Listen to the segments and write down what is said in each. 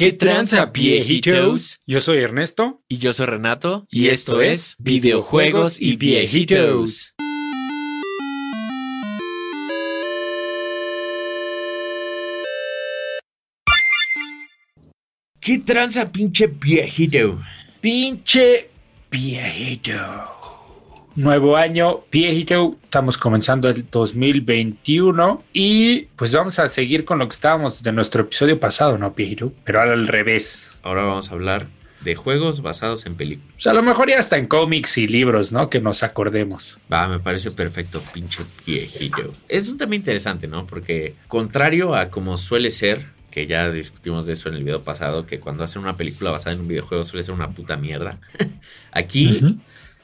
¿Qué tranza, viejitos? Yo soy Ernesto. Y yo soy Renato. Y esto es Videojuegos y Viejitos. ¿Qué tranza, pinche viejito? Pinche viejito. Nuevo año, viejito. Estamos comenzando el 2021 y pues vamos a seguir con lo que estábamos de nuestro episodio pasado, ¿no, viejito? Pero ahora al revés. Ahora vamos a hablar de juegos basados en películas. O sea, a lo mejor ya está en cómics y libros, ¿no? Que nos acordemos. Va, me parece perfecto, pinche viejito. Es un tema interesante, ¿no? Porque contrario a como suele ser que ya discutimos de eso en el video pasado, que cuando hacen una película basada en un videojuego suele ser una puta mierda. Aquí,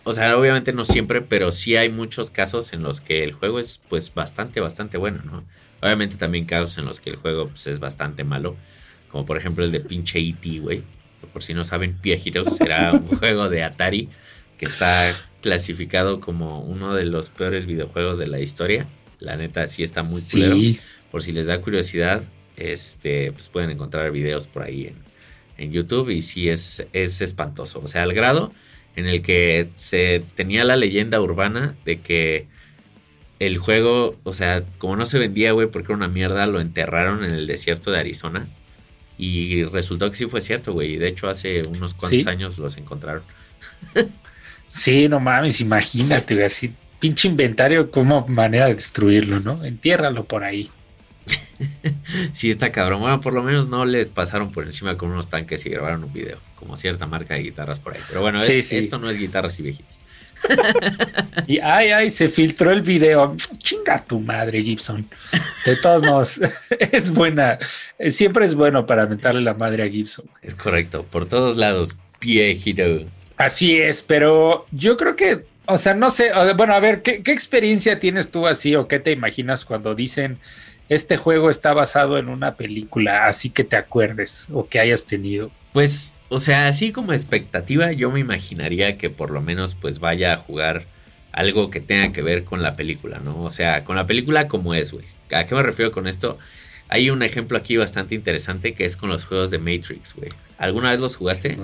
o sea, obviamente no siempre, pero sí hay muchos casos en los que el juego es pues bastante, bastante bueno, ¿no? Obviamente también casos en los que el juego pues, es bastante malo, como por ejemplo el de pinche E.T., güey. Por si no saben, Pia Heroes era un juego de Atari que está clasificado como uno de los peores videojuegos de la historia. La neta sí está muy culero. Por si les da curiosidad, este, pues pueden encontrar videos por ahí en, YouTube y sí es, es espantoso. O sea, al grado en el que se tenía la leyenda urbana de que el juego, o sea, como no se vendía, güey, porque era una mierda, lo enterraron en el desierto de Arizona. Y resultó que sí fue cierto, güey. Y de hecho hace unos cuantos años los encontraron. sí, no mames, imagínate, güey, así pinche inventario como manera de destruirlo, ¿no? Entiérralo por ahí. sí, está cabrón. Bueno, por lo menos no les pasaron por encima con unos tanques y grabaron un video, como cierta marca de guitarras por ahí. Pero bueno, esto no es guitarras y viejitos. y ay, ay, se filtró el video. Chinga tu madre, Gibson. De todos modos, es buena. Siempre es bueno para meterle la madre a Gibson. Es correcto, por todos lados, viejito. Así es, pero yo creo que, o sea, no sé, bueno, a ver, ¿qué, ¿qué experiencia tienes tú así o qué te imaginas cuando dicen este juego está basado en una película, así que te acuerdes o que hayas tenido. Pues, o sea, así como expectativa, yo me imaginaría que por lo menos pues vaya a jugar algo que tenga que ver con la película, ¿no? O sea, con la película como es, güey. ¿A qué me refiero con esto? Hay un ejemplo aquí bastante interesante que es con los juegos de Matrix, güey. ¿Alguna vez los jugaste?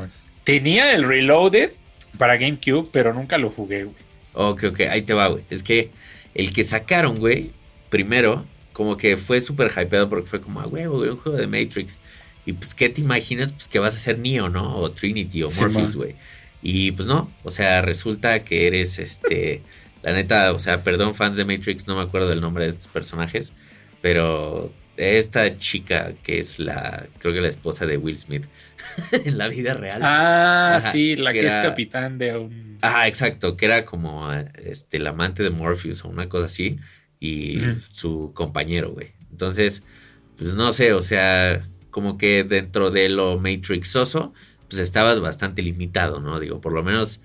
Tenía el Reloaded para GameCube, pero nunca lo jugué, güey. Ok, ok, ahí te va, güey. Es que el que sacaron, güey, primero como que fue súper hypeado porque fue como, a huevo, un juego de Matrix. Y pues, ¿qué te imaginas? Pues que vas a ser Neo, ¿no? O Trinity o Morpheus, güey. y pues no, o sea, resulta que eres este. la neta, o sea, perdón, fans de Matrix, no me acuerdo del nombre de estos personajes. Pero esta chica que es la, creo que la esposa de Will Smith en la vida real. Ah, sí, la que, es capitán de un. Ah, exacto, que era como este, el amante de Morpheus o una cosa así y su compañero, güey. Entonces, pues no sé, o sea, como que dentro de lo matrixoso, pues estabas bastante limitado, ¿no? Digo, por lo menos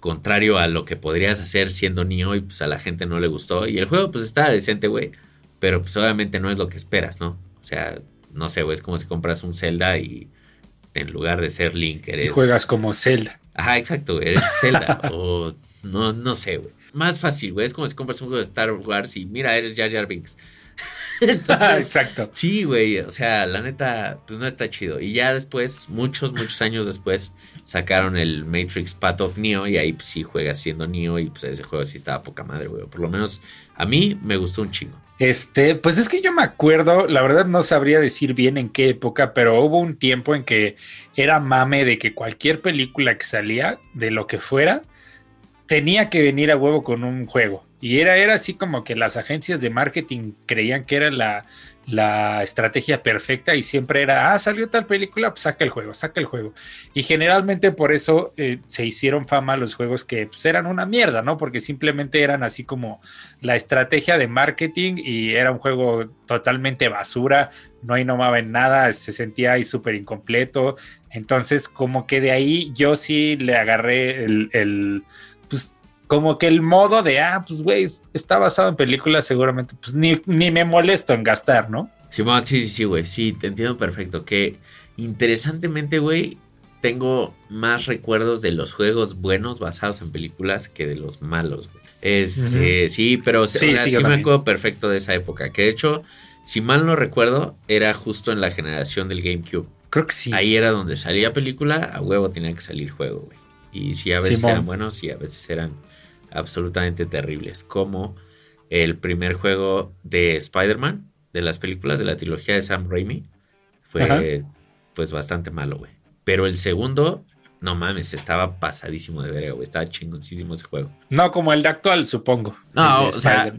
contrario a lo que podrías hacer siendo Neo y pues a la gente no le gustó. Y el juego pues estaba decente, güey, pero pues obviamente no es lo que esperas, ¿no? O sea, no sé, güey, es como si compras un Zelda y en lugar de ser Link eres... juegas como Zelda. Ajá, exacto, eres Zelda o no, no sé, güey más fácil, güey. Es como si compras un juego de Star Wars y mira, eres Jar Jar Binks. Exacto. Sí, güey. O sea, la neta, pues no está chido. Y ya después, muchos, muchos años después, sacaron el Matrix Path of Neo. Y ahí pues, sí juegas siendo Neo. Y pues ese juego sí estaba poca madre, güey. Por lo menos a mí me gustó un chingo. Este, pues es que yo me acuerdo, la verdad no sabría decir bien en qué época, pero hubo un tiempo en que era mame de que cualquier película que salía, de lo que fuera, tenía que venir a huevo con un juego. Y era, era así como que las agencias de marketing creían que era la, estrategia perfecta y siempre era, ah, salió tal película, pues saca el juego, saca el juego. Y generalmente por eso eh, se hicieron fama los juegos que pues, eran una mierda, ¿no? Porque simplemente eran así como la estrategia de marketing y era un juego totalmente basura, no innovaba en nada, se sentía ahí súper incompleto. Entonces, como que de ahí yo sí le agarré el como que el modo de, ah, pues güey, está basado en películas, seguramente, pues ni, me molesto en gastar, ¿no? Sí, sí, sí, sí, güey, sí, te entiendo perfecto. Que interesantemente, güey, tengo más recuerdos de los juegos buenos basados en películas que de los malos, güey. Este, sí, pero sí, sí me acuerdo perfecto de esa época. Que de hecho, si mal no recuerdo, era justo en la generación del GameCube. Creo que sí. Ahí era donde salía película, a huevo tenía que salir juego, güey. Y sí, a veces Simón. eran buenos y a veces eran absolutamente terribles. Como el primer juego de Spider-Man, de las películas de la trilogía de Sam Raimi, fue Ajá. pues bastante malo, güey. Pero el segundo, no mames, estaba pasadísimo de verga, güey. Estaba chingoncísimo ese juego. No como el de actual, supongo. No, o sea.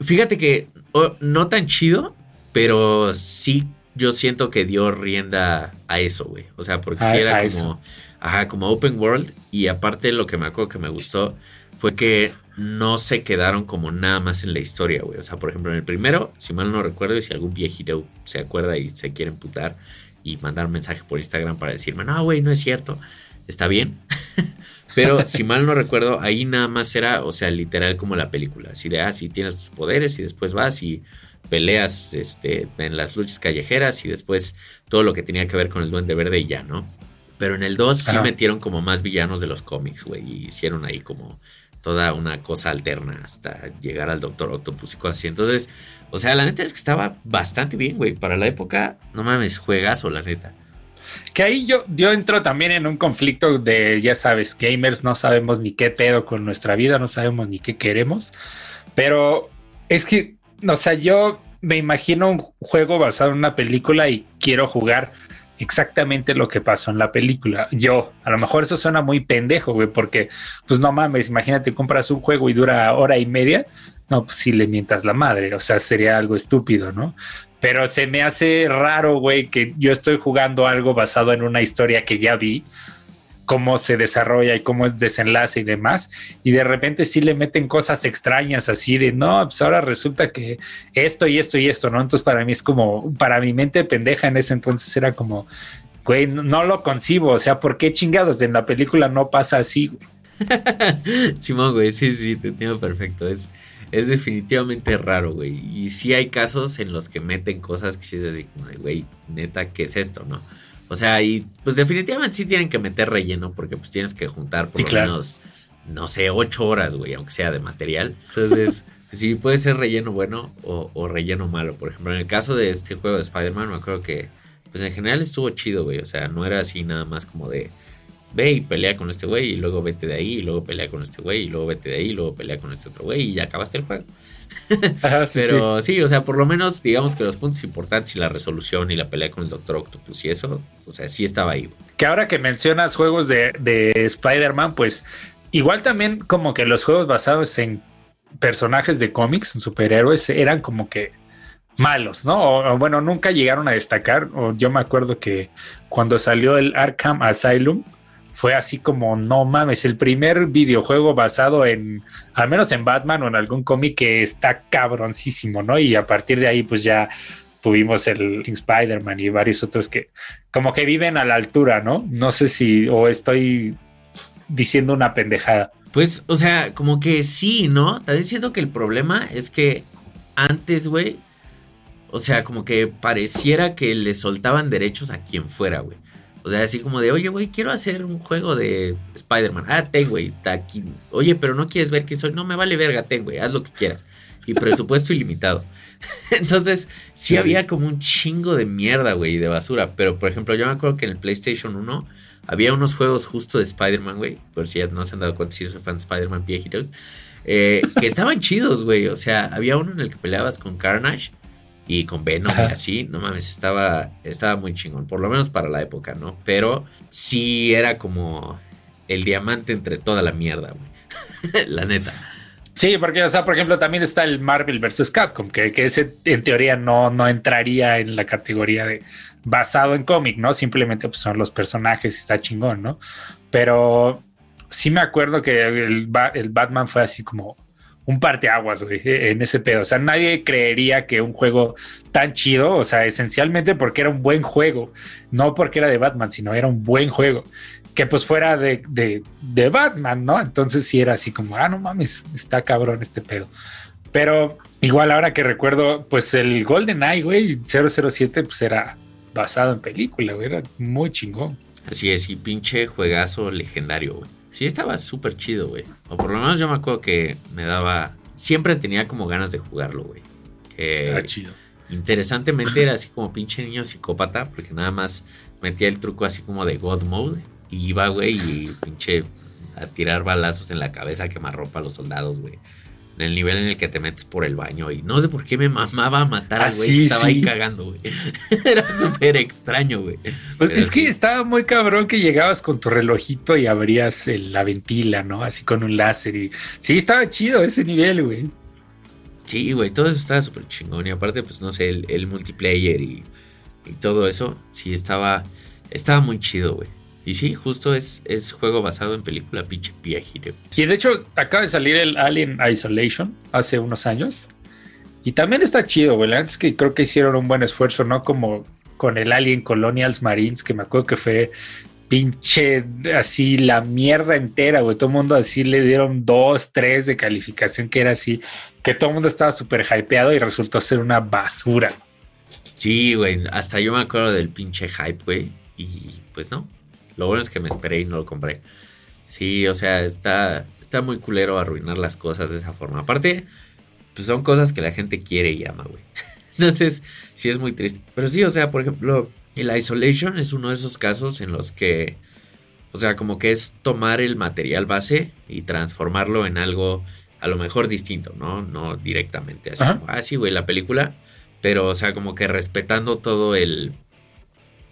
Fíjate que oh, no tan chido, pero sí yo siento que dio rienda a eso, güey. O sea, porque A- sí era como, eso. ajá, como open world. Y aparte lo que me acuerdo que me gustó fue que no se quedaron como nada más en la historia, güey. O sea, por ejemplo, en el primero, si mal no recuerdo, y si algún viejito se acuerda y se quiere emputar y mandar un mensaje por Instagram para decirme, no, güey, no es cierto, está bien. Pero si mal no recuerdo, ahí nada más era, o sea, literal como la película. Así de, ah, tienes tus poderes y después vas y peleas este, en las luchas callejeras y después todo lo que tenía que ver con el Duende Verde y ya, ¿no? Pero en el 2 sí metieron como más villanos de los cómics, güey, y hicieron ahí como toda una cosa alterna hasta llegar al Doctor Octopus y cosas así. Entonces, o sea, la neta es que estaba bastante bien, güey. Para la época, no mames, juegazo, la neta. Que ahí yo, yo entro también en un conflicto de, ya sabes, gamers no sabemos ni qué pedo con nuestra vida, no sabemos ni qué queremos. Pero es que, o sea, yo me imagino un juego basado en una película y quiero jugar exactamente lo que pasó en la película. Yo, a lo mejor eso suena muy pendejo, güey, porque, pues no mames, imagínate, compras un juego y dura hora y media. No, pues si le mientas la madre, o sea, sería algo estúpido, ¿no? Pero se me hace raro, güey, que yo estoy jugando algo basado en una historia que ya vi, cómo se desarrolla y cómo es desenlace y demás, y de repente sí le meten cosas extrañas así de, no, pues ahora resulta que esto y esto y esto, ¿no? Entonces para mí es como, para mi mente pendeja en ese entonces era como, güey, no, lo concibo, o sea, ¿por qué chingados en la película no pasa así? güey? Simón, güey, sí, sí, te entiendo perfecto. Es, es definitivamente raro, güey. Y sí hay casos en los que meten cosas que sí es así como güey, neta, ¿qué es esto, no? O sea, y pues definitivamente sí tienen que meter relleno porque pues tienes que juntar por Sí, lo claro. menos, no sé, ocho horas, güey, aunque sea de material. Entonces, sí puede ser relleno bueno o, o relleno malo. Por ejemplo, en el caso de este juego de Spider-Man, me acuerdo que, pues en general estuvo chido, güey. O sea, no era así nada más como de, ve y pelea con este güey y luego vete de ahí y luego pelea con este güey y luego vete de ahí y luego pelea con este otro güey y ya acabaste el juego. Ajá, sí, sí. Pero sí. o sea, por lo menos digamos que los puntos importantes y la resolución y la pelea con el Doctor Octopus y eso, o sea, sí estaba ahí. que ahora que mencionas juegos de, de Spider-Man, pues igual también como que los juegos basados en personajes de cómics, en superhéroes, eran como que malos, ¿no? O, o bueno, nunca llegaron a destacar. O yo me acuerdo que cuando salió el Arkham Asylum, fue así como, no mames, el primer videojuego basado en, al menos en Batman o en algún cómic que está cabroncísimo, ¿no? Y a partir de ahí, pues ya tuvimos el Spider-Man y varios otros que como que viven a la altura, ¿no? No sé si, o estoy diciendo una pendejada. Pues, o sea, como que sí, ¿no? También siento que el problema es que antes, güey, o sea, como que pareciera que le soltaban derechos a quien fuera, güey. O sea, así como de, oye, güey, quiero hacer un juego de Spider-Man. Ah, ten, güey, está aquí. Oye, pero no quieres ver quién soy. No me vale verga, ten, güey, haz lo que quieras. Y presupuesto ilimitado. Entonces, sí, Sí, había como un chingo de mierda, güey, de basura. Pero, por ejemplo, yo me acuerdo que en el PlayStation 1 había unos juegos justo de Spider-Man, güey. Por si ya no se han dado cuenta si soy fan de Spider-Man viejitos. eh, que estaban chidos, güey. O sea, había uno en el que peleabas con Carnage y con Venom y así. No mames, estaba, estaba muy chingón. Por lo menos para la época, ¿no? Pero sí era como el diamante entre toda la mierda, güey. la neta. Sí, porque, o sea, por ejemplo, también está el Marvel vs. Capcom, que, que ese en teoría no, no entraría en la categoría de basado en cómic, ¿no? Simplemente pues, son los personajes y está chingón, ¿no? Pero sí me acuerdo que el, el Batman fue así como un parteaguas, güey, en ese pedo. O sea, nadie creería que un juego tan chido, o sea, esencialmente porque era un buen juego, no porque era de Batman, sino era un buen juego que pues fuera de, de, de Batman, ¿no? Entonces sí era así como, ah, no mames, está cabrón este pedo. Pero igual ahora que recuerdo, pues el Golden Eye, güey, 007, pues era basado en película, güey, era muy chingón. Así es, y pinche juegazo legendario, güey. Sí, estaba súper chido, güey. O por lo menos yo me acuerdo que me daba. Siempre tenía como ganas de jugarlo, güey. Está chido. interesantemente era así como pinche niño psicópata, porque nada más metía el truco así como de God Mode y iba, güey, y pinche a tirar balazos en la cabeza, a quemar ropa a los soldados, güey. El nivel en el que te metes por el baño y no sé por qué me mamaba matar al güey que estaba ahí cagando, güey. Era súper extraño, güey. Pues es que estaba muy cabrón que llegabas con tu relojito y abrías la ventila, ¿no? Así con un láser y... Sí, estaba chido ese nivel, güey. Sí, güey, todo eso estaba súper chingón. Y aparte, pues no sé, el, multiplayer y, y, todo eso, sí estaba, estaba muy chido, güey. Y sí, justo es, es juego basado en película pinche viejito. Y de hecho, acaba de salir el Alien Isolation hace unos años. Y también está chido, güey. Antes que creo que hicieron un buen esfuerzo, ¿no? Como con el Alien Colonials Marines, que me acuerdo que fue pinche así la mierda entera, güey. Todo el mundo así le dieron dos, tres de calificación, que era así, que todo el mundo estaba súper hypeado y resultó ser una basura. Sí, güey. Hasta yo me acuerdo del pinche hype, güey. Y pues no, lo bueno es que me esperé y no lo compré. Sí, o sea, está, está muy culero arruinar las cosas de esa forma. Aparte, pues son cosas que la gente quiere y ama, güey. Entonces, sí es muy triste. Pero sí, o sea, por ejemplo, el Isolation es uno de esos casos en los que, o sea, como que es tomar el material base y transformarlo en algo a lo mejor distinto, ¿no? No directamente así. Ah, sí, güey, la película. Pero, o sea, como que respetando todo el,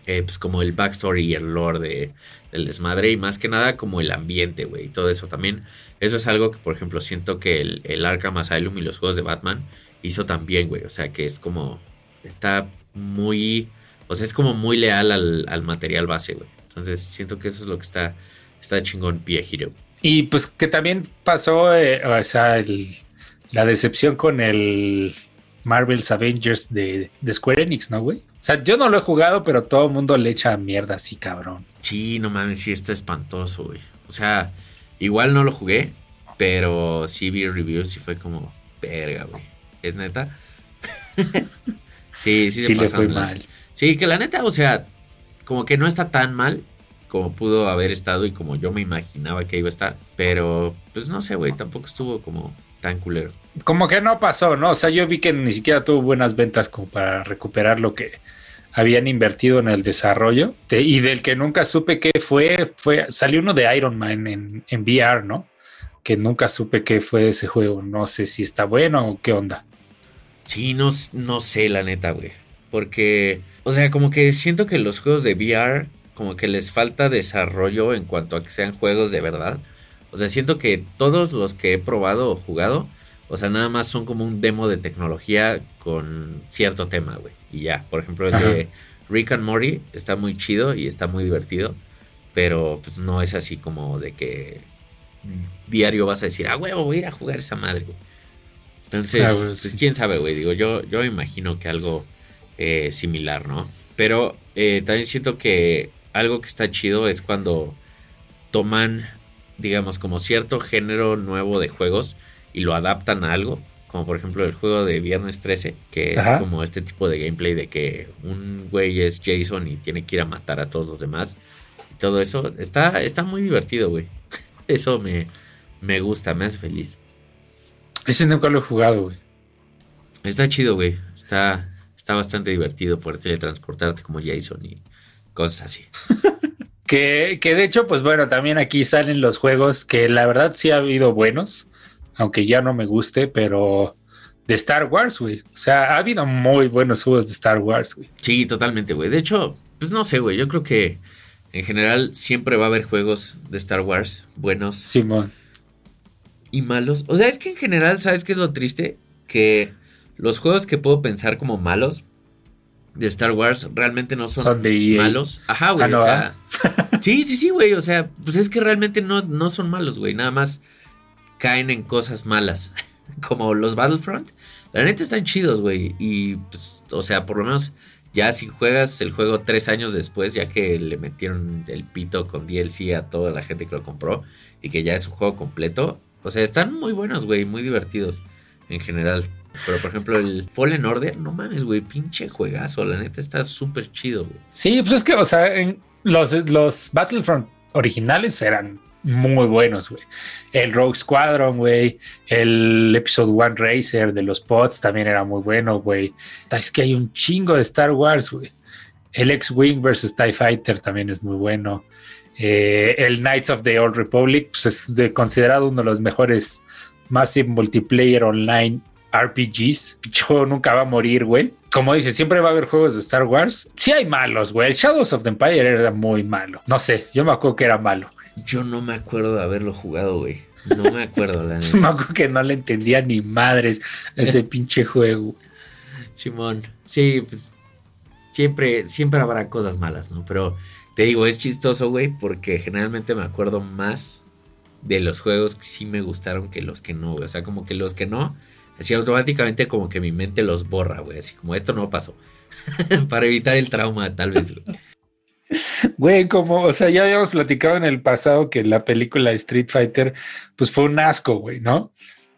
pues como el backstory y el lore de, del desmadre y más que nada como el ambiente, güey, y todo eso también. Eso es algo que, por ejemplo, siento que el, el Arkham Asylum y los juegos de Batman hizo también, güey, o sea, que es como, está muy, o sea, es como muy leal al, material base, güey. Entonces, siento que eso es lo que está, está chingón Pie Hero. Y pues que también pasó, eh, o sea, la decepción con el Marvel's Avengers de, de, Square Enix, ¿no, güey? O sea, yo no lo he jugado, pero todo el mundo le echa mierda así, cabrón. Sí, no mames, sí está espantoso, güey. O sea, igual no lo jugué, pero sí vi reviews y fue como, verga, güey. ¿Es neta? sí, sí se pasó mal. Sí, que la neta, o sea, como que no está tan mal como pudo haber estado y como yo me imaginaba que iba a estar. Pero, pues no sé, güey, tampoco estuvo como tan culero. Como que no pasó, ¿no? O sea, yo vi que ni siquiera tuvo buenas ventas como para recuperar lo que habían invertido en el desarrollo. y del que nunca supe qué fue, fue, salió uno de Iron Man en, en VR, ¿no? Que nunca supe qué fue ese juego. No sé si está bueno o qué onda. Sí, no, no sé, la neta, güey. Porque, o sea, como que siento que los juegos de VR, como que les falta desarrollo en cuanto a que sean juegos de verdad. O sea, siento que todos los que he probado o jugado, o sea, nada más son como un demo de tecnología con cierto tema, güey. Y ya, por ejemplo, el de Rick and Morty está muy chido y está muy divertido, pero pues no es así como de que diario vas a decir, ah, güey, voy a ir a jugar esa madre, güey. Entonces, ah, pues quién sabe, güey. Digo, yo, yo imagino que algo eh, similar, ¿no? Pero eh, también siento que algo que está chido es cuando toman digamos, como cierto género nuevo de juegos y lo adaptan a algo, como por ejemplo el juego de Viernes 13, que es como este tipo de gameplay de que un güey es Jason y tiene que ir a matar a todos los demás. Y todo eso está, está muy divertido, güey. Eso me, me gusta, me hace feliz. Ese nunca lo he jugado, güey. Está chido, güey. Está, está bastante divertido poder teletransportarte como Jason y cosas así. Que, de hecho, pues bueno, también aquí salen los juegos que la verdad sí ha habido buenos, aunque ya no me guste, pero de Star Wars, güey. O sea, ha habido muy buenos juegos de Star Wars, güey. Sí, totalmente, güey. De hecho, pues no sé, güey. Yo creo que en general siempre va a haber juegos de Star Wars buenos. Simón. Y malos. O sea, es que en general, ¿sabes qué es lo triste? Que los juegos que puedo pensar como malos, de Star Wars realmente no son, e malos. Ajá, güey. Ah, o sea, ah. sí, sí, sí, güey. O sea, pues es que realmente no, no son malos, güey. Nada más caen en cosas malas. Como los Battlefront. La neta están chidos, güey. Y, pues, o sea, por lo menos ya si juegas el juego tres años después, ya que le metieron el pito con DLC a toda la gente que lo compró y que ya es un juego completo. O sea, están muy buenos, güey. Muy divertidos en general. Pero por ejemplo, el Fallen Order, no mames, güey, pinche juegazo. La neta está súper chido, güey. Sí, pues es que, o sea, los, los Battlefront originales eran muy buenos, güey. El Rogue Squadron, güey. El Episode One Racer de los pods también era muy bueno, güey. Es que hay un chingo de Star Wars, güey. El X-Wing versus TIE Fighter también es muy bueno. Eh, el Knights of the Old Republic pues, es considerado uno de los mejores Massive Multiplayer Online RPGs. Yo nunca va a morir, güey. Como dice, siempre va a haber juegos de Star Wars. Sí hay malos, güey. Shadows of the Empire era muy malo. No sé, yo me acuerdo que era malo. Yo no me acuerdo de haberlo jugado, güey. No me acuerdo, la neta. me acuerdo que no le entendía ni madres ese pinche juego. Simón, sí, pues siempre, siempre habrá cosas malas, ¿no? Pero te digo, es chistoso, güey, porque generalmente me acuerdo más de los juegos que sí me gustaron que los que no, güey. O sea, como que los que no, así automáticamente como que mi mente los borra, güey. Así como esto no pasó. Para evitar el trauma, tal vez, güey. Güey, como, o sea, ya habíamos platicado en el pasado que la película Street Fighter, pues fue un asco, güey, ¿no?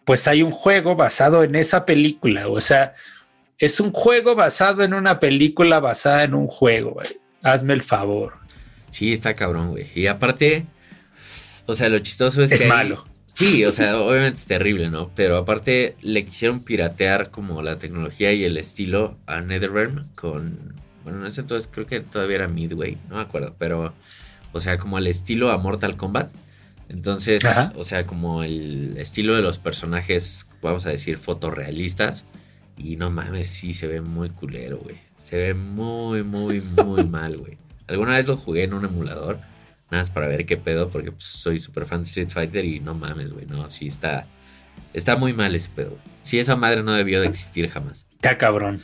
Pues hay un juego basado en esa película, o sea, es un juego basado en una película basada en un juego, güey. Hazme el favor. Sí, está cabrón, güey. Y aparte, o sea, lo chistoso es, que. Es malo. Sí, o sea, obviamente es terrible, ¿no? Pero aparte le quisieron piratear como la tecnología y el estilo a NetherRealm con. Bueno, en ese entonces creo que todavía era Midway, no me acuerdo, pero. O sea, como el estilo a Mortal Kombat. Entonces, o sea, como el estilo de los personajes, vamos a decir, fotorrealistas. Y no mames, sí se ve muy culero, güey. Se ve muy, muy, muy mal, güey. Alguna vez lo jugué en un emulador, nada más para ver qué pedo, porque pues, soy súper fan de Street Fighter y no mames, güey, no, sí está, está muy mal ese pedo. Sí, esa madre no debió de existir jamás. Está cabrón.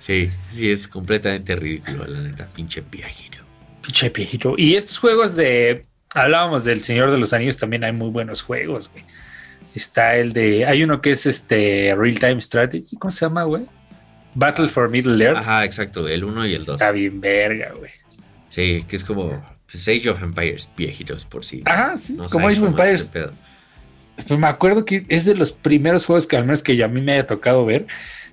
Sí, sí, es completamente ridículo, la neta, pinche piajito. Pinche piajito. Y estos juegos de, hablábamos del Señor de los Anillos, también hay muy buenos juegos, güey. Está el de, hay uno que es este Real Time Strategy, ¿cómo se llama, güey? Battle for Middle Earth. Ajá, exacto, el 1 y el 2. Está bien verga, güey. Sí, que es como pues, Age of Empires viejitos por sí. Ajá, sí, como Age of Empires. Pues me acuerdo que es de los primeros juegos que al menos que a mí me haya tocado ver,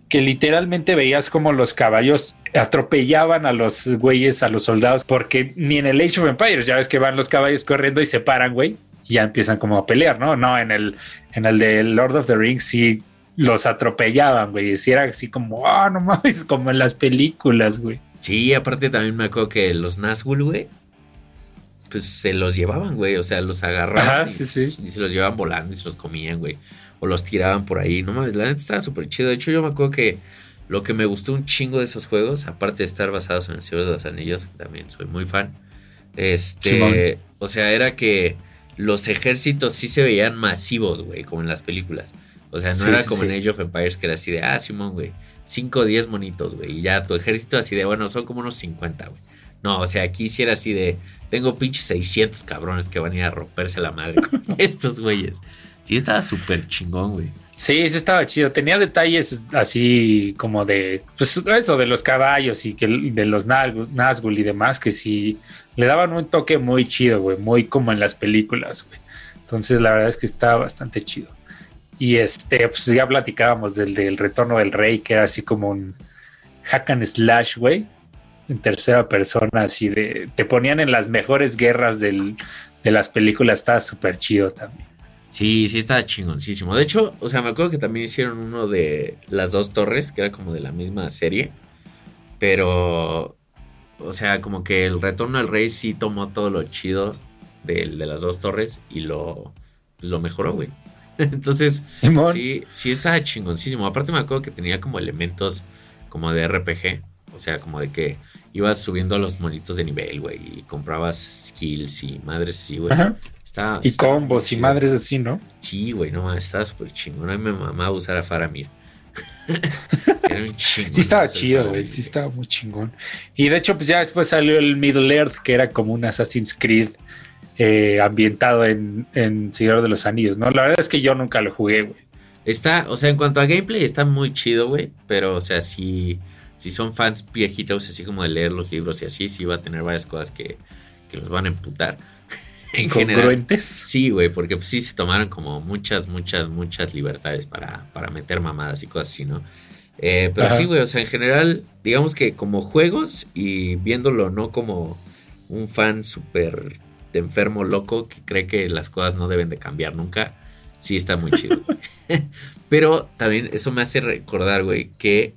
que literalmente veías como los caballos atropellaban a los güeyes, a los soldados, porque ni en el Age of Empires, ya ves que van los caballos corriendo y se paran, güey, y ya empiezan como a pelear, ¿no? No, en el, en el de Lord of the Rings sí los atropellaban, güey, y era así como, ah, no mames, como en las películas, güey. Sí, aparte también me acuerdo que los Nazgûl, güey, pues se los llevaban, güey. O sea, los agarraban y, se los llevaban volando y se los comían, güey. O los tiraban por ahí. No mames, la neta estaba súper chido. De hecho, yo me acuerdo que lo que me gustó un chingo de esos juegos, aparte de estar basados en el Señor de los Anillos, también soy muy fan. Este, o sea, era que los ejércitos sí se veían masivos, güey, como en las películas. O sea, no era como en Age of Empires que era así de, ah, Simón, güey. 5 o 10 monitos, güey. Y ya tu ejército así de, bueno, son como unos 50, güey. No, o sea, aquí sí era así de, tengo pinches 600 cabrones que van a ir a romperse la madre con estos güeyes. Y estaba súper chingón, güey. Sí, sí estaba chido. Tenía detalles así como de, pues eso, de los caballos y que de los Nazgûl y demás, que sí le daban un toque muy chido, güey, muy como en las películas, güey. Entonces la verdad es que estaba bastante chido. Y este, pues ya platicábamos del, del retorno del rey, que era así como un hack and slash, güey, en tercera persona, así de, te ponían en las mejores guerras del, de las películas, estaba súper chido también. Sí, sí, estaba chingoncísimo. De hecho, o sea, me acuerdo que también hicieron uno de las dos torres, que era como de la misma serie, pero, o sea, como que el retorno del rey sí tomó todo lo chido de, de las dos torres y lo, lo mejoró, güey. Entonces, sí, sí estaba chingoncísimo. Aparte me acuerdo que tenía como elementos como de RPG. O sea, como de que ibas subiendo a los monitos de nivel, güey, y comprabas skills y madres así, güey. y combos y madres así, ¿no? Sí, güey, no, estaba súper chingón. A mí me mamaba usar a Faramir. Era un chingón. Sí estaba chido, güey, sí estaba muy chingón. Y de hecho, pues ya después salió el Middle Earth, que era como un Assassin's Creed eh, ambientado en, en Señor de los Anillos, ¿no? La verdad es que yo nunca lo jugué, güey. Está, o sea, en cuanto a gameplay, está muy chido, güey. Pero, o sea, si, si son fans viejitos, así como de leer los libros y así, sí va a tener varias cosas que, que los van a emputar. en general. Sí, güey, porque pues, sí se tomaron como muchas, muchas, muchas libertades para, para meter mamadas y cosas así, ¿no? Eh, pero sí, güey, o sea, en general, digamos que como juegos y viéndolo no como un fan súper enfermo loco que cree que las cosas no deben de cambiar nunca, sí está muy chido. Pero también eso me hace recordar, güey, que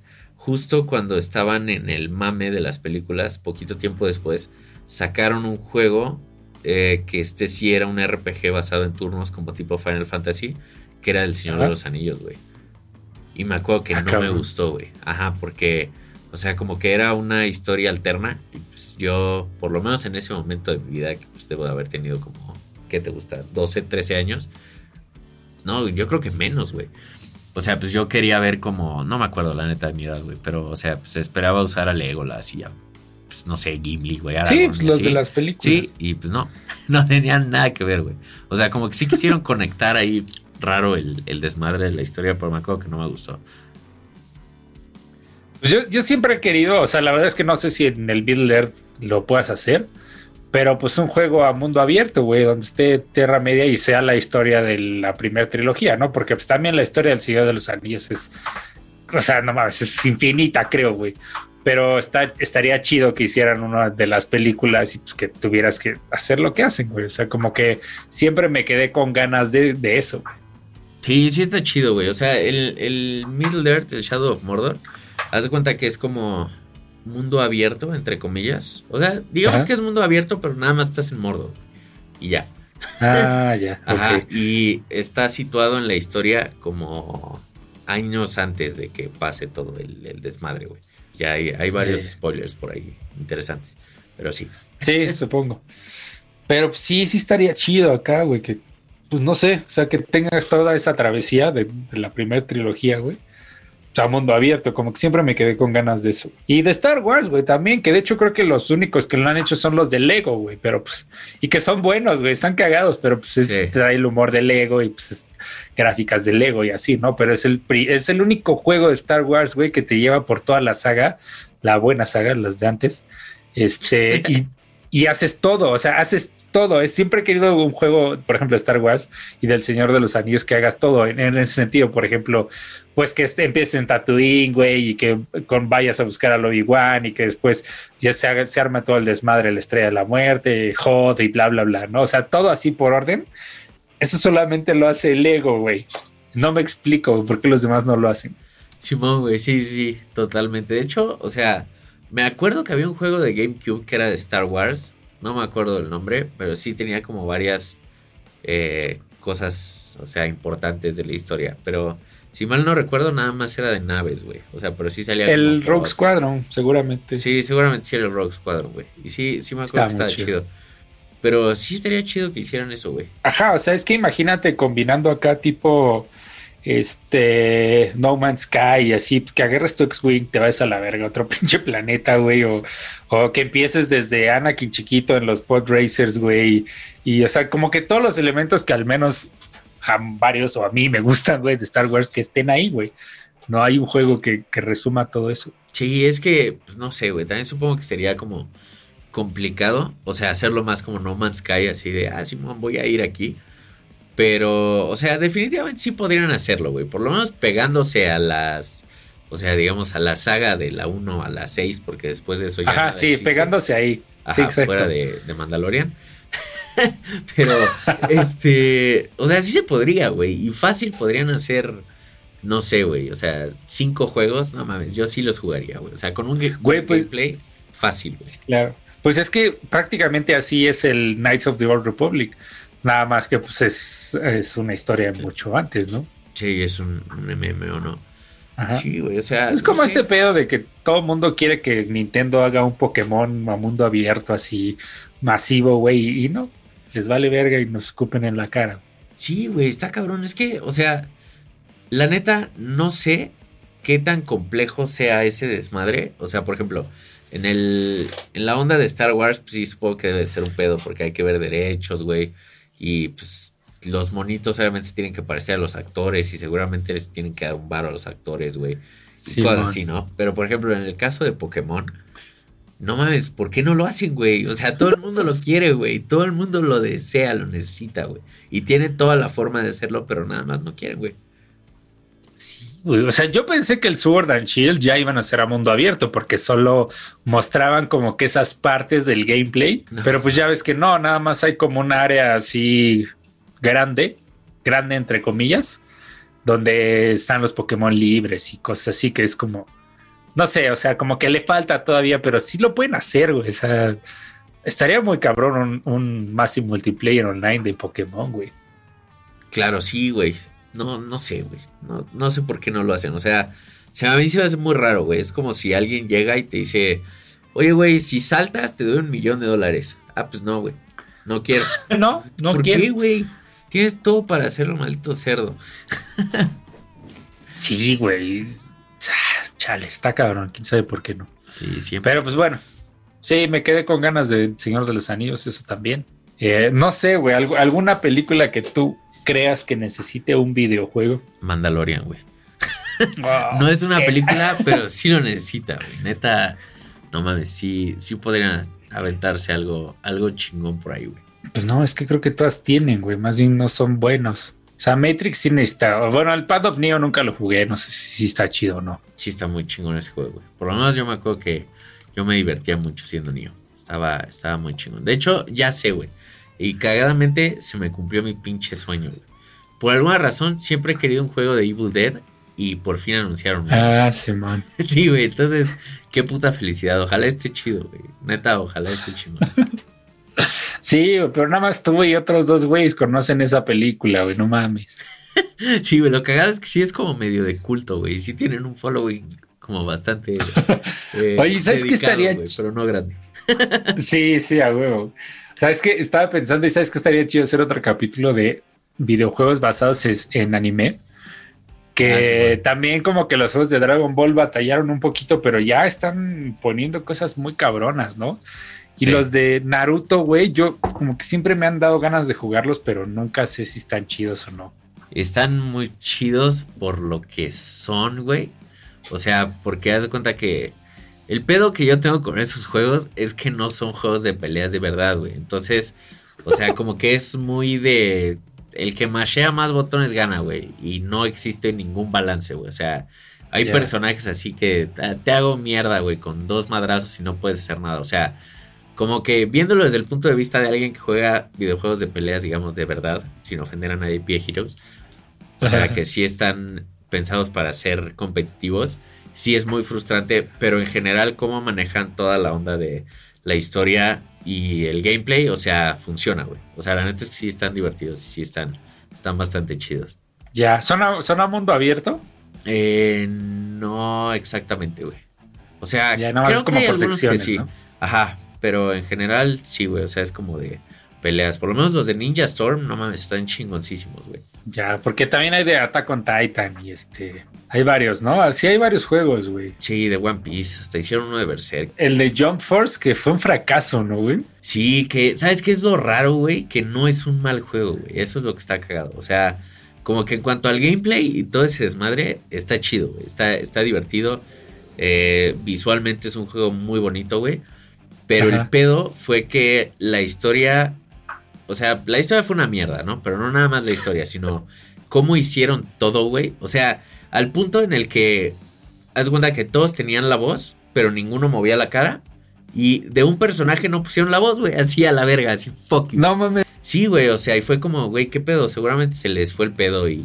justo cuando estaban en el mame de las películas, poquito tiempo después, sacaron un juego eh, que este sí era un RPG basado en turnos como tipo Final Fantasy, que era El Señor de los Anillos, güey. Y me acuerdo que ah, no me gustó, güey. Ajá, porque, o sea, como que era una historia alterna. Y pues yo, por lo menos en ese momento de mi vida, que pues debo de haber tenido como, ¿qué te gusta? 12, 13 años. No, yo creo que menos, güey. O sea, pues yo quería ver como, no me acuerdo la neta de mi edad, güey, pero, o sea, pues esperaba usar a Legolas y ya, pues no sé, Gimli, güey. Sí, pues, los de las películas. Sí, y pues no, no tenían nada que ver, güey. O sea, como que sí quisieron conectar ahí raro el, desmadre de la historia, pero me acuerdo que no me gustó. Pues yo, yo, siempre he querido, o sea, la verdad es que no sé si en el Builder lo puedas hacer, pero pues un juego a mundo abierto, güey, donde esté Tierra Media y sea la historia de la primera trilogía, ¿no? Porque pues también la historia del Señor de los Anillos es, o sea, no mames, es infinita, creo, güey. Pero está, estaría chido que hicieran una de las películas y pues que tuvieras que hacer lo que hacen, güey. O sea, como que siempre me quedé con ganas de, de eso, güey. Sí, sí está chido, güey. O sea, el, el Middle Earth, el Shadow of Mordor, haz de cuenta que es como mundo abierto, entre comillas. O sea, digamos que es mundo abierto, pero nada más estás en Mordor. Y ya. Ah, ya. Ajá. Y está situado en la historia como años antes de que pase todo el, desmadre, güey. Ya hay, hay varios spoilers por ahí interesantes. Pero sí. Sí, supongo. Pero sí, sí estaría chido acá, güey, que pues no sé, o sea, que tengas toda esa travesía de, la primera trilogía, güey. Sea, mundo abierto, como que siempre me quedé con ganas de eso. Y de Star Wars, güey, también, que de hecho creo que los únicos que lo han hecho son los de Lego, güey, pero pues, y que son buenos, güey, están cagados, pero pues es, trae el humor de Lego y pues gráficas de Lego y así, ¿no? Pero es el, es el único juego de Star Wars, güey, que te lleva por toda la saga, la buena saga, las de antes, este, y, y haces todo, o sea, haces todo. Es, siempre he querido un juego, por ejemplo, Star Wars y del Señor de los Anillos, que hagas todo en, ese sentido. Por ejemplo, pues que empieces en Tatooine, güey, y que con, vayas a buscar a Obi-Wan y que después ya se, haga, todo el desmadre, la estrella de la muerte, Hot y bla, bla, bla, ¿no? O sea, todo así por orden. Eso solamente lo hace el ego, güey. No me explico por qué los demás no lo hacen. Simón, güey, sí, sí, totalmente. De hecho, o sea, me acuerdo que había un juego de GameCube que era de Star Wars no me acuerdo del nombre, pero sí tenía como varias eh, cosas, o sea, importantes de la historia. Pero si mal no recuerdo, nada más era de naves, güey. O sea, pero sí salía. El Rogue Squadron, seguramente. Sí, seguramente sí era el Rogue Squadron, güey. Y sí, sí me acuerdo que estaba chido. Pero sí estaría chido que hicieran eso, güey. Ajá, o sea, es que imagínate combinando acá tipo este No Man's Sky y así, pues que agarres tu X-Wing, te vas a la verga, otro pinche planeta, güey, o, o, que empieces desde Anakin chiquito en los pod racers, güey, y, o sea, como que todos los elementos que al menos a varios o a mí me gustan, güey, de Star Wars, que estén ahí, güey. No hay un juego que, que resuma todo eso. Sí, es que, pues no sé, güey, también supongo que sería como complicado, o sea, hacerlo más como No Man's Sky, así de, ah, Simón, voy a ir aquí pero, o sea, definitivamente sí podrían hacerlo, güey. Por lo menos pegándose a las. O sea, digamos, a la saga de la 1 a la 6, porque después de eso ya. Ajá, sí, pegándose ahí. Ajá, fuera de, de Mandalorian. Pero, este. O sea, sí se podría, güey. Y fácil podrían hacer. No sé, güey. O sea, cinco juegos, no mames. Yo sí los jugaría, güey. O sea, con un güey, pues, gameplay fácil, güey. claro. Pues es que prácticamente así es el Knights of the Old Republic. Nada más que pues es, una historia mucho antes, ¿no? Sí, es un, MMO, ¿no? Sí, güey, o sea. Es como este pedo de que todo el mundo quiere que Nintendo haga un Pokémon a mundo abierto así masivo, güey, y no, les vale verga y nos escupen en la cara. Sí, güey, está cabrón. Es que, o sea, la neta, no sé qué tan complejo sea ese desmadre. O sea, por ejemplo, en el en la onda de Star Wars, pues sí supongo que debe ser un pedo porque hay que ver derechos, güey. Y pues los monitos obviamente se tienen que parecer a los actores y seguramente les tienen que dar un bar a los actores, güey. Y cosas así, ¿no? Pero por ejemplo, en el caso de Pokémon, no mames, ¿por qué no lo hacen, güey? O sea, todo el mundo lo quiere, güey. Todo el mundo lo desea, lo necesita, güey. Y tiene toda la forma de hacerlo, pero nada más no quieren, güey. O sea, yo pensé que el Sword and Shield ya iban a ser a mundo abierto porque solo mostraban como que esas partes del gameplay. pero pues ya ves que no, nada más hay como un área así grande, grande entre comillas, donde están los Pokémon libres y cosas así que es como no sé, o sea, como que le falta todavía, pero sí lo pueden hacer, güey. O sea, estaría muy cabrón un, un Massive Multiplayer online de Pokémon, güey. Claro, sí, güey. No, no sé, güey. No, no sé por qué no lo hacen. O sea, se a mí se me hace muy raro, güey. Es como si alguien llega y te dice, oye, güey, si saltas te doy un millón de dólares. Ah, pues no, güey. No quiero. no, no ¿Por quiero. qué, güey? Tienes todo para hacerlo, maldito cerdo. sí, güey. Ah, chale, está cabrón. Quién sabe por qué no. Sí, siempre. Pero pues bueno. Sí, me quedé con ganas de Señor de los Anillos, eso también. Eh, no sé, güey, alguna película que tú creas que necesite un videojuego. Mandalorian, güey. Oh, no es una película, pero sí lo necesita, güey. Neta, no mames, sí, sí podrían aventarse algo, algo chingón por ahí, güey. Pues no, es que creo que todas tienen, güey. Más bien no son buenos. O sea, Matrix sí necesita. Bueno, el Pad of Neo nunca lo jugué. No sé si está chido o no. Sí está muy chingón ese juego, güey. Por lo menos yo me acuerdo que yo me divertía mucho siendo Neo. Estaba, estaba muy chingón. De hecho, ya sé, güey. Y cagadamente se me cumplió mi pinche sueño, güey. Por alguna razón, siempre he querido un juego de Evil Dead y por fin anunciaron. Ah, sí, man. Sí, güey. Entonces, qué puta felicidad. Ojalá esté chido, güey. Neta, ojalá esté chido. sí, pero nada más tú y otros dos güeyes conocen esa película, güey. No mames. sí, güey. Lo cagado es que sí es como medio de culto, güey. Sí tienen un following como bastante. Eh, Oye, ¿sabes qué estaría? pero no grande. sí, sí, a huevo. ¿Sabes qué? Estaba pensando y sabes que estaría chido hacer otro capítulo de videojuegos basados en anime. Que ah, también como que los juegos de Dragon Ball batallaron un poquito, pero ya están poniendo cosas muy cabronas, ¿no? Y los de Naruto, güey, yo como que siempre me han dado ganas de jugarlos, pero nunca sé si están chidos o no. Están muy chidos por lo que son, güey. O sea, porque haz de cuenta que el pedo que yo tengo con esos juegos es que no son juegos de peleas de verdad, güey. Entonces, o sea, como que es muy de. El que mashea más botones gana, güey. Y no existe ningún balance, güey. O sea, hay personajes así que te hago mierda, güey, con dos madrazos y no puedes hacer nada. O sea, como que viéndolo desde el punto de vista de alguien que juega videojuegos de peleas, digamos, de verdad, sin ofender a nadie, pie Heroes. O sea, que sí están pensados para ser competitivos sí es muy frustrante, pero en general cómo manejan toda la onda de la historia y el gameplay, o sea, funciona, güey. O sea, la neta es que sí están divertidos, sí están, están bastante chidos. Ya, ¿son a, mundo abierto? Eh, no exactamente, güey. O sea, ya, nada más como por secciones, sí. Ajá, pero en general sí, güey. O sea, es como de peleas. Por lo menos los de Ninja Storm, no mames, están chingoncísimos, güey. Ya, porque también hay de Attack on Titan y este. Hay varios, ¿no? Sí, hay varios juegos, güey. Sí, de One Piece. Hasta hicieron uno de Berserk. El de Jump Force, que fue un fracaso, ¿no, güey? Sí, que, ¿sabes qué es lo raro, güey? Que no es un mal juego, güey. Eso es lo que está cagado. O sea, como que en cuanto al gameplay y todo ese desmadre, está chido, güey. Está, está divertido. Eh, visualmente es un juego muy bonito, güey. Pero el pedo fue que la historia o sea, la historia fue una mierda, ¿no? Pero no nada más la historia, sino cómo hicieron todo, güey. O sea, al punto en el que, haz cuenta que todos tenían la voz, pero ninguno movía la cara. Y de un personaje no pusieron la voz, güey. Así a la verga, así fuck No mames. Sí, güey. O sea, y fue como, güey, ¿qué pedo? Seguramente se les fue el pedo y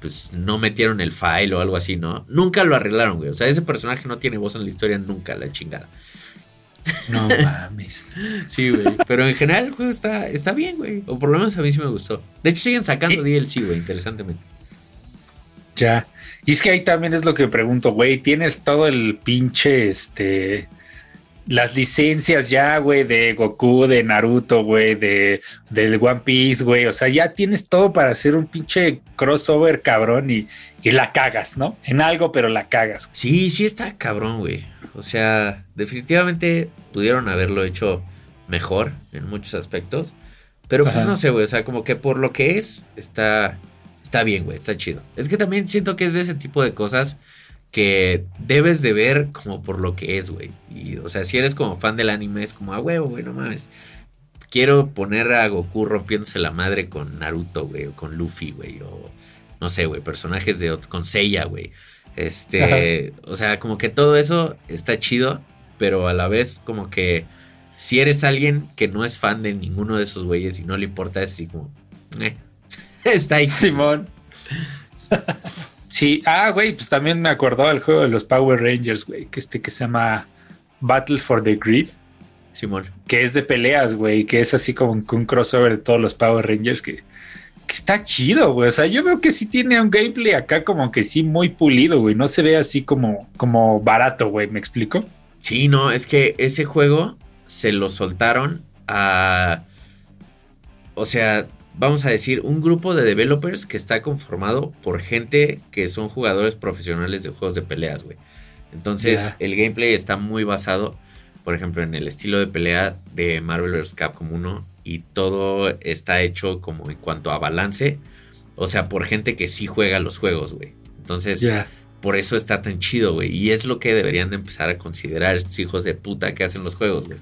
pues no metieron el file o algo así, ¿no? Nunca lo arreglaron, güey. O sea, ese personaje no tiene voz en la historia nunca, la chingada. No mames. Sí, güey. Pero en general el juego está, está bien, güey. O por lo menos a mí sí me gustó. De hecho, siguen sacando DLC, güey, interesantemente. Ya. Y es que ahí también es lo que pregunto, güey. Tienes todo el pinche, este. Las licencias ya, güey, de Goku, de Naruto, güey, de del One Piece, güey. O sea, ya tienes todo para hacer un pinche crossover cabrón y, y la cagas, ¿no? En algo, pero la cagas. Sí, sí está cabrón, güey. O sea, definitivamente pudieron haberlo hecho mejor en muchos aspectos. Pero pues no sé, güey. O sea, como que por lo que es, está, está bien, güey. Está chido. Es que también siento que es de ese tipo de cosas que debes de ver como por lo que es, güey. Y, o sea, si eres como fan del anime, es como, a huevo, güey, no mames. Quiero poner a Goku rompiéndose la madre con Naruto, güey, o con Luffy, güey, o no sé, güey, personajes de con Seiya, güey. Este, o sea, como que todo eso está chido, pero a la vez como que si eres alguien que no es fan de ninguno de esos güeyes y no le importa, es así como, eh, está ahí. Simón. Sí, ah, güey, pues también me acordaba del juego de los Power Rangers, güey, que este que se llama Battle for the Grid. Simón. Que es de peleas, güey, que es así como un crossover de todos los Power Rangers que, que está chido, güey. O sea, yo veo que sí tiene un gameplay acá como que sí muy pulido, güey. No se ve así como, como barato, güey, ¿me explico? Sí, no, es que ese juego se lo soltaron a... O sea, vamos a decir, un grupo de developers que está conformado por gente que son jugadores profesionales de juegos de peleas, güey. Entonces, el gameplay está muy basado, por ejemplo, en el estilo de pelea de Marvel vs. Capcom 1 y todo está hecho como en cuanto a balance, o sea, por gente que sí juega los juegos, güey. Entonces, por eso está tan chido, güey. Y es lo que deberían de empezar a considerar estos hijos de puta que hacen los juegos, güey.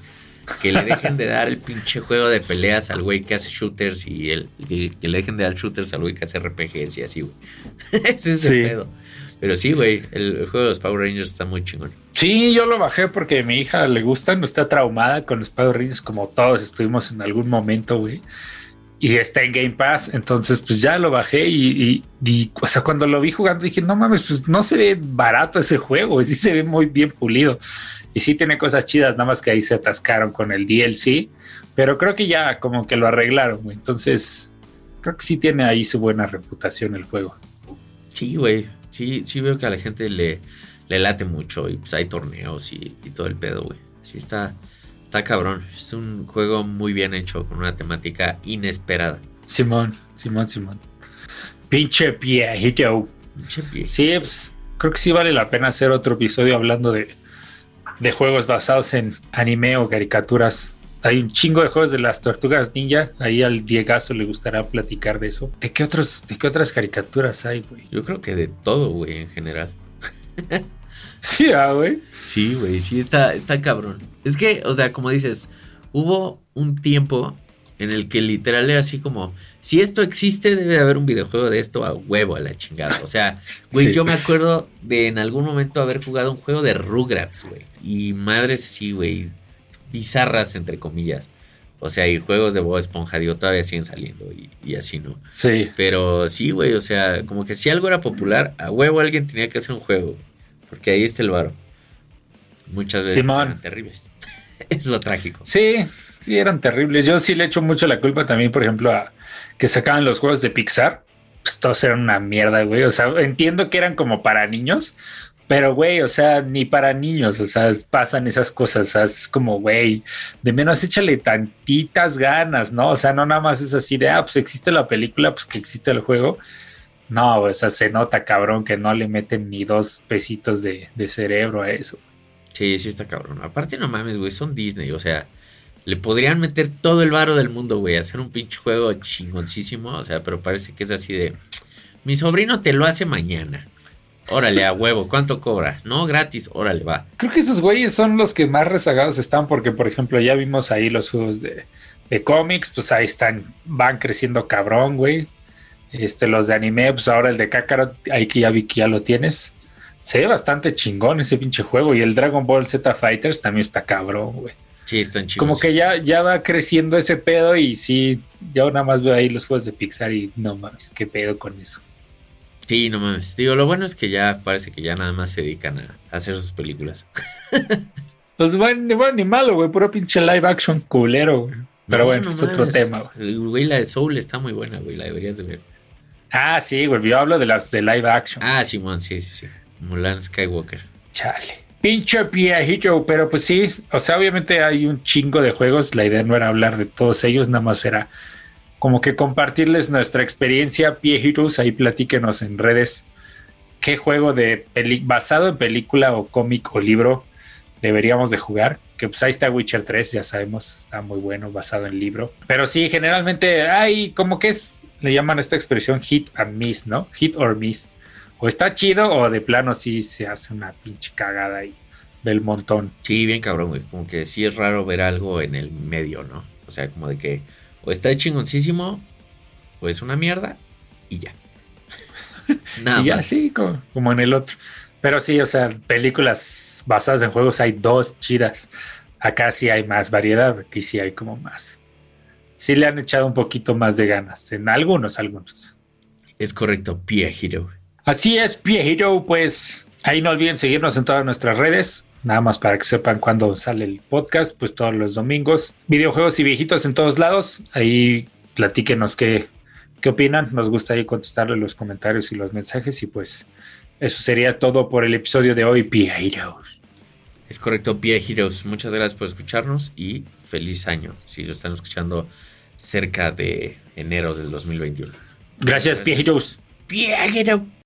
Que le dejen de dar el pinche juego de peleas al güey que hace shooters y el, que, le dejen de dar shooters al güey que hace RPGs y así, güey. Ese es el pedo. Pero sí, güey, el, juego de los Power Rangers está muy chingón. Sí, yo lo bajé porque a mi hija le gustan, está traumada con los Power Rangers como todos estuvimos en algún momento, güey. Y está en Game Pass, entonces pues ya lo bajé y, y, o sea, cuando lo vi jugando dije, no mames, pues no se ve barato ese juego, sí se ve muy bien pulido. Y sí tiene cosas chidas, nada más que ahí se atascaron con el DLC, pero creo que ya como que lo arreglaron, güey. Entonces, creo que sí tiene ahí su buena reputación el juego. Sí, güey. Sí, sí veo que a la gente le, le late mucho y pues hay torneos y, todo el pedo, güey. Sí está, está cabrón. Es un juego muy bien hecho con una temática inesperada. Simón, Simón, Simón. Pinche viejito. Pinche viejito. Sí, pues, creo que sí vale la pena hacer otro episodio hablando de, de juegos basados en anime o caricaturas. Hay un chingo de juegos de las tortugas ninja. Ahí al Diegazo le gustará platicar de eso. ¿De qué, otros, de qué otras caricaturas hay, güey? Yo creo que de todo, güey, en general. sí, ah, güey. Sí, güey, sí, está, está cabrón. Es que, o sea, como dices, hubo un tiempo en el que literal era así como, si esto existe, debe de haber un videojuego de esto a huevo a la chingada. O sea, güey, yo me acuerdo de en algún momento haber jugado un juego de Rugrats, güey. Y madres sí, güey, bizarras entre comillas. O sea, y juegos de Bob Esponja, digo, todavía siguen saliendo y, así, ¿no? Sí. Pero sí, güey, o sea, como que si algo era popular, a huevo alguien tenía que hacer un juego. Porque ahí está el varo. Muchas veces eran terribles. es lo trágico. Sí, Sí, eran terribles. Yo sí le echo mucho la culpa también, por ejemplo, a que sacaban los juegos de Pixar. Pues todos eran una mierda, güey. O sea, entiendo que eran como para niños, pero, güey, o sea, ni para niños, o sea, pasan esas cosas, o sea, es como, güey, de menos échale tantitas ganas, ¿no? O sea, no nada más es así de, ah, pues existe la película, pues que existe el juego. No, o sea, se nota, cabrón, que no le meten ni dos pesitos de, de cerebro a eso. Sí, sí está cabrón. Aparte, no mames, güey, son Disney, o sea, le podrían meter todo el varo del mundo, güey, hacer un pinche juego chingoncísimo, o sea, pero parece que es así de, mi sobrino te lo hace mañana. Órale, a huevo, ¿cuánto cobra? No, gratis, órale, va. Creo que esos güeyes son los que más rezagados están porque, por ejemplo, ya vimos ahí los juegos de, de cómics, pues ahí están, van creciendo cabrón, güey. Este, los de anime, pues ahora el de Kakarot, ahí que ya vi que ya lo tienes. Se ve bastante chingón ese pinche juego. Y el Dragon Ball Z Fighters también está cabrón, güey. Sí, están chicos. Como que ya, ya va creciendo ese pedo y sí, yo nada más veo ahí los juegos de Pixar y no mames, qué pedo con eso. Sí, no mames. Digo, lo bueno es que ya parece que ya nada más se dedican a, hacer sus películas. pues bueno, ni bueno ni malo, güey, puro pinche live action culero, güey. Pero bueno, es otro tema, güey. Güey, la de Soul está muy buena, güey, la deberías de ver. Ah, sí, güey, yo hablo de las de live action. Ah, Simón, sí, sí, sí. Mulan Skywalker. Chale. Pinche viejito, pero pues sí, o sea, obviamente hay un chingo de juegos, la idea no era hablar de todos ellos, nada más era como que compartirles nuestra experiencia, viejitos, ahí platíquenos en redes qué juego de basado en película o cómic o libro deberíamos de jugar, que pues ahí está Witcher 3, ya sabemos, está muy bueno, basado en libro, pero sí, generalmente hay como que es, le llaman esta expresión hit and miss, ¿no? Hit or miss. O está chido o de plano sí se hace una pinche cagada ahí del montón. Sí, bien cabrón, güey. Como que sí es raro ver algo en el medio, ¿no? O sea, como de que o está chingoncísimo o es una mierda y ya. Nada y así como, como en el otro. Pero sí, o sea, películas basadas en juegos hay dos chidas. Acá sí hay más variedad, aquí sí hay como más. Sí le han echado un poquito más de ganas, en algunos, algunos. Es correcto, Pie Hero. Así es, viejito, pues ahí no olviden seguirnos en todas nuestras redes. Nada más para que sepan cuándo sale el podcast, pues todos los domingos. Videojuegos y viejitos en todos lados. Ahí platíquenos qué, qué opinan. Nos gusta ahí contestarle los comentarios y los mensajes. Y pues eso sería todo por el episodio de hoy, Pia Heroes. Es correcto, Pia Heroes. Muchas gracias por escucharnos y feliz año. Si lo están escuchando cerca de enero del 2021. Gracias, Pia Heroes. Pia Heroes.